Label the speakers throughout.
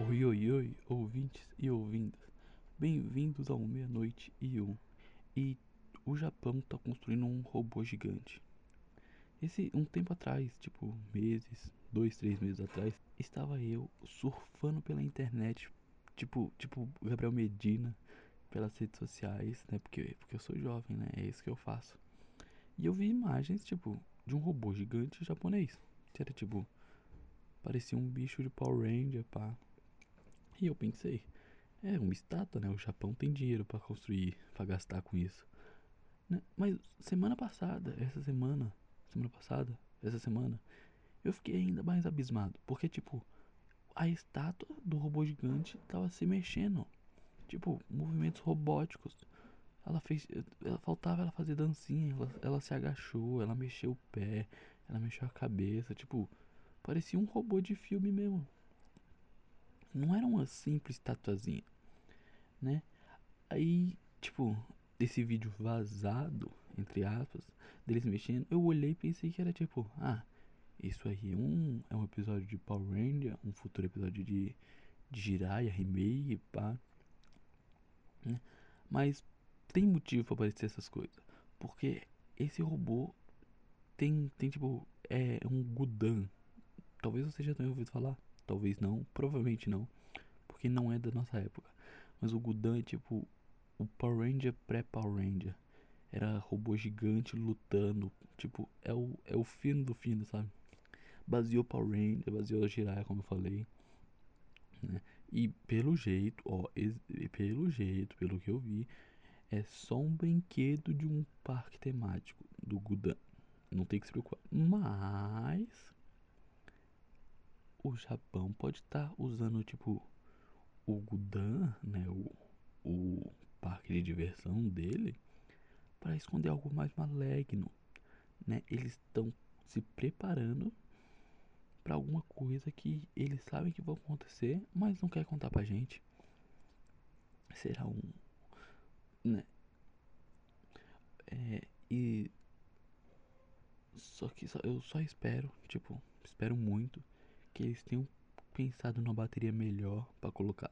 Speaker 1: Oi, oi, oi, ouvintes e ouvindas. Bem-vindos ao Meia-Noite e Um. E o Japão tá construindo um robô gigante. Esse, um tempo atrás, tipo meses, dois, três meses atrás, estava eu surfando pela internet, tipo, tipo Gabriel Medina, pelas redes sociais, né? Porque, porque eu sou jovem, né? É isso que eu faço. E eu vi imagens, tipo, de um robô gigante japonês. Que era tipo, parecia um bicho de Power Ranger, pá. E eu pensei, é uma estátua, né? O Japão tem dinheiro para construir, para gastar com isso. Né? Mas semana passada, essa semana, semana passada, essa semana, eu fiquei ainda mais abismado, porque tipo, a estátua do robô gigante tava se mexendo, tipo, movimentos robóticos. Ela fez, ela faltava ela fazer dancinha, ela, ela se agachou, ela mexeu o pé, ela mexeu a cabeça, tipo, parecia um robô de filme mesmo. Não era uma simples tatuazinha, né? Aí, tipo, desse vídeo vazado, entre aspas, deles mexendo, eu olhei e pensei que era tipo, ah, isso aí é um, é um episódio de Power Ranger, um futuro episódio de, de Jiraiya, remake, pá. Né? Mas tem motivo pra aparecer essas coisas. Porque esse robô tem, tem tipo, é um Gudan. Talvez você já tenha ouvido falar, talvez não, provavelmente não porque não é da nossa época. Mas o Gudan é tipo o Power Ranger pré-Power Ranger. Era robô gigante lutando. Tipo, é o, é o fino do fino, sabe? Baseou Power Ranger, baseou Jiraiya, como eu falei. Né? E pelo jeito, ó, pelo jeito, pelo que eu vi, é só um brinquedo de um parque temático do Gudan. Não tem que se preocupar. Mas o Japão pode estar tá usando tipo o Gudan, né, o, o parque de diversão dele, para esconder algo mais maligno, né? Eles estão se preparando para alguma coisa que eles sabem que vai acontecer, mas não quer contar pra gente. Será um, né? É, e só que só, eu só espero, tipo, espero muito que eles tenham pensado numa bateria melhor para colocar.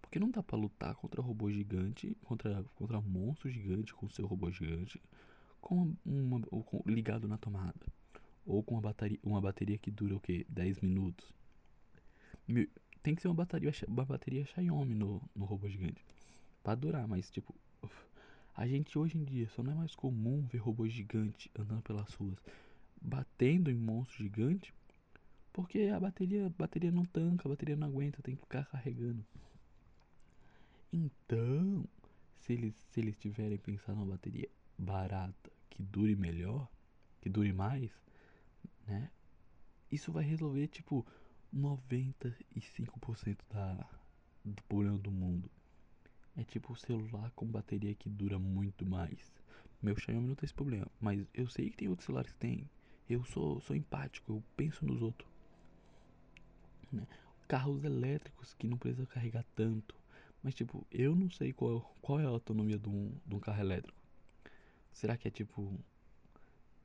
Speaker 1: Porque não dá para lutar contra robô gigante, contra, contra monstro gigante com seu robô gigante, com uma, com, ligado na tomada. Ou com uma bateria, uma bateria que dura o que? 10 minutos. Tem que ser uma bateria, uma bateria Xiaomi no, no robô gigante. Pra durar, mas tipo. A gente hoje em dia só não é mais comum ver robô gigante andando pelas ruas batendo em monstro gigante porque a bateria, a bateria não tanca, a bateria não aguenta, tem que ficar carregando. Então, se eles, se eles tiverem pensado numa bateria barata, que dure melhor, que dure mais, né? Isso vai resolver tipo 95% da, do problema do mundo. É tipo o celular com bateria que dura muito mais. Meu Xiaomi não tem esse problema, mas eu sei que tem outros celulares que tem. Eu sou, sou empático, eu penso nos outros. Né? Carros elétricos que não precisam carregar tanto. Mas tipo, eu não sei qual, qual é a autonomia de um, de um carro elétrico. Será que é tipo.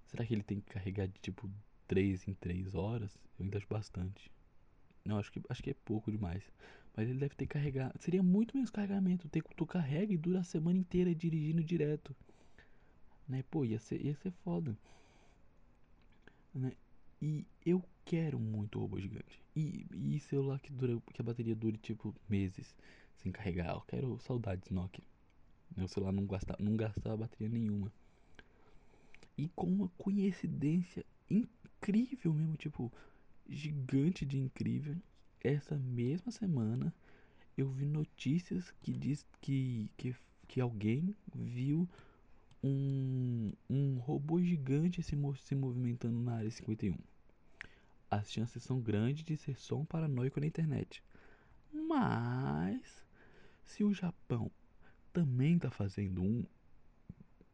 Speaker 1: Será que ele tem que carregar de tipo 3 em 3 horas? Eu ainda acho bastante. Não, acho que, acho que é pouco demais. Mas ele deve ter que carregar. Seria muito menos carregamento. Tu, tu carrega e dura a semana inteira dirigindo direto. Né? Pô, ia ser, ia ser foda. Né? E eu quero muito robô gigante. E, e celular que dura, que a bateria dure tipo meses sem carregar. Eu quero saudades Nokia. Meu celular não gastava, não gastava bateria nenhuma. E com uma coincidência incrível mesmo, tipo, gigante de incrível. Essa mesma semana eu vi notícias que diz que, que, que alguém viu um, um robô gigante se, se movimentando na área 51. As chances são grandes de ser só um paranoico na internet. Mas, se o Japão também está fazendo um,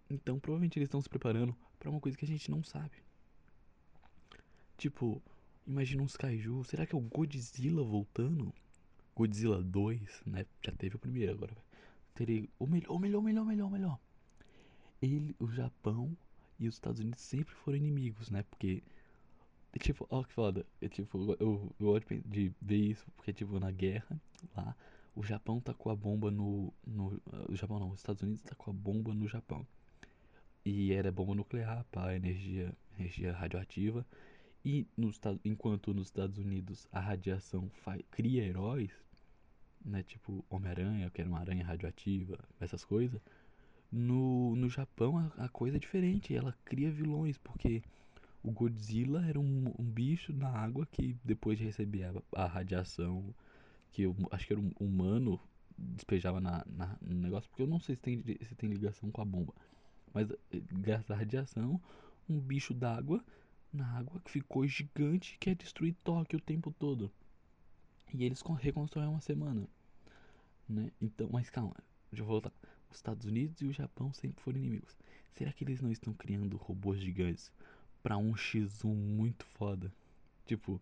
Speaker 1: então provavelmente eles estão se preparando para uma coisa que a gente não sabe. Tipo, imagina uns kaiju. Será que é o Godzilla voltando? Godzilla 2, né? Já teve o primeiro agora. Teria o melhor, o melhor, o melhor, o melhor, melhor ele, o Japão e os Estados Unidos sempre foram inimigos, né? Porque É tipo, ó que foda. É tipo, eu, eu gosto de ver isso porque, tipo, na guerra lá, o Japão tacou a bomba no. no o Japão não, os Estados Unidos tacou a bomba no Japão. E era bomba nuclear para energia, energia radioativa. E nos, enquanto nos Estados Unidos a radiação faz, cria heróis, né? Tipo Homem-Aranha, que era uma aranha radioativa, essas coisas. No, no Japão a, a coisa é diferente, ela cria vilões, porque o Godzilla era um, um bicho na água que depois de receber a, a radiação que eu acho que era um humano despejava na, na, no negócio, porque eu não sei se tem, se tem ligação com a bomba. Mas eh, graças à radiação, um bicho d'água na água que ficou gigante quer destruir Tóquio o tempo todo. E eles reconstroem uma semana. Né? Então, mas calma, deixa eu voltar. Os Estados Unidos e o Japão sempre foram inimigos. Será que eles não estão criando robôs gigantes para um X1 muito foda? Tipo,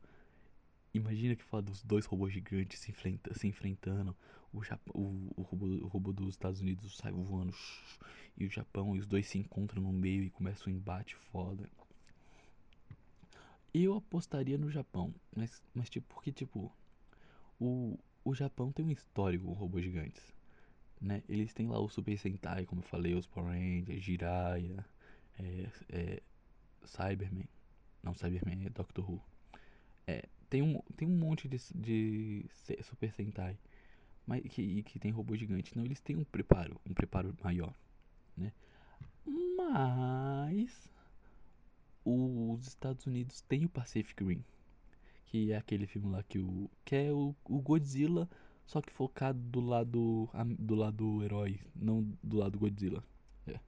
Speaker 1: imagina que foda os dois robôs gigantes se, enfrenta, se enfrentando. O, Japão, o, o, robô, o robô dos Estados Unidos sai voando e o Japão, e os dois se encontram no meio e começa um embate foda. Eu apostaria no Japão, mas, mas tipo, porque tipo, o, o Japão tem um histórico com robôs gigantes, né? Eles têm lá o Super Sentai, como eu falei, os Power Rangers, Jiraiya, é, é, Cyberman, não, Cyberman é Doctor Who. É, tem um, tem um monte de, de Super Sentai mas que, que tem robô gigante. Não, eles têm um preparo, um preparo maior, né? Mas os Estados Unidos têm o Pacific Rim, que é aquele filme lá que o que é o, o Godzilla, só que focado do lado do lado herói, não do lado Godzilla. É,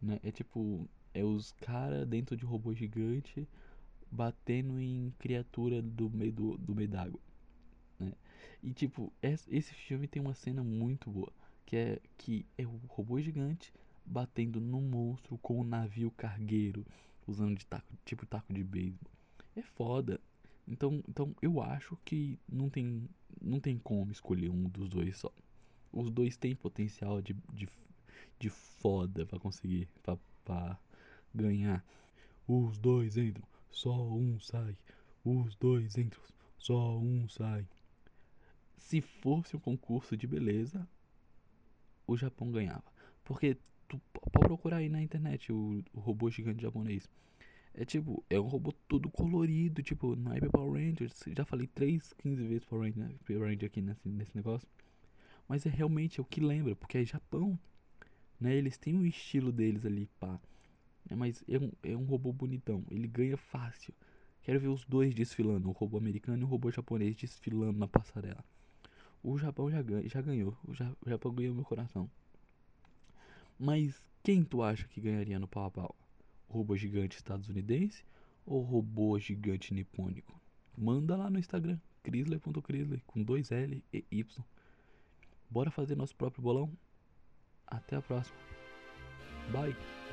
Speaker 1: né? é tipo é os caras dentro de robô gigante batendo em criatura do meio do, do meio d'água, né? E tipo, esse filme tem uma cena muito boa, que é que é o robô gigante batendo no monstro com um navio cargueiro, usando de taco, tipo taco de beisebol. É foda. Então, então eu acho que não tem, não tem como escolher um dos dois só. Os dois têm potencial de, de, de foda pra conseguir, pra, pra ganhar. Os dois entram, só um sai. Os dois entram, só um sai. Se fosse um concurso de beleza, o Japão ganhava. Porque tu pode procurar aí na internet o, o robô gigante japonês. É tipo, é um robô todo colorido, tipo, não é Power Rangers. Já falei 3, 15 vezes Power Ranger, Power Ranger aqui nesse, nesse negócio. Mas é realmente é o que lembra, porque é Japão. Né? Eles têm um estilo deles ali, pá. É, mas é um, é um robô bonitão. Ele ganha fácil. Quero ver os dois desfilando, o robô americano e o robô japonês desfilando na passarela. O Japão já, ganha, já ganhou. O, ja, o Japão ganhou meu coração. Mas quem tu acha que ganharia no pau a pau? O robô gigante estadunidense ou o robô gigante nipônico? Manda lá no Instagram, crisley.crisley, com dois L e Y. Bora fazer nosso próprio bolão? Até a próxima. Bye!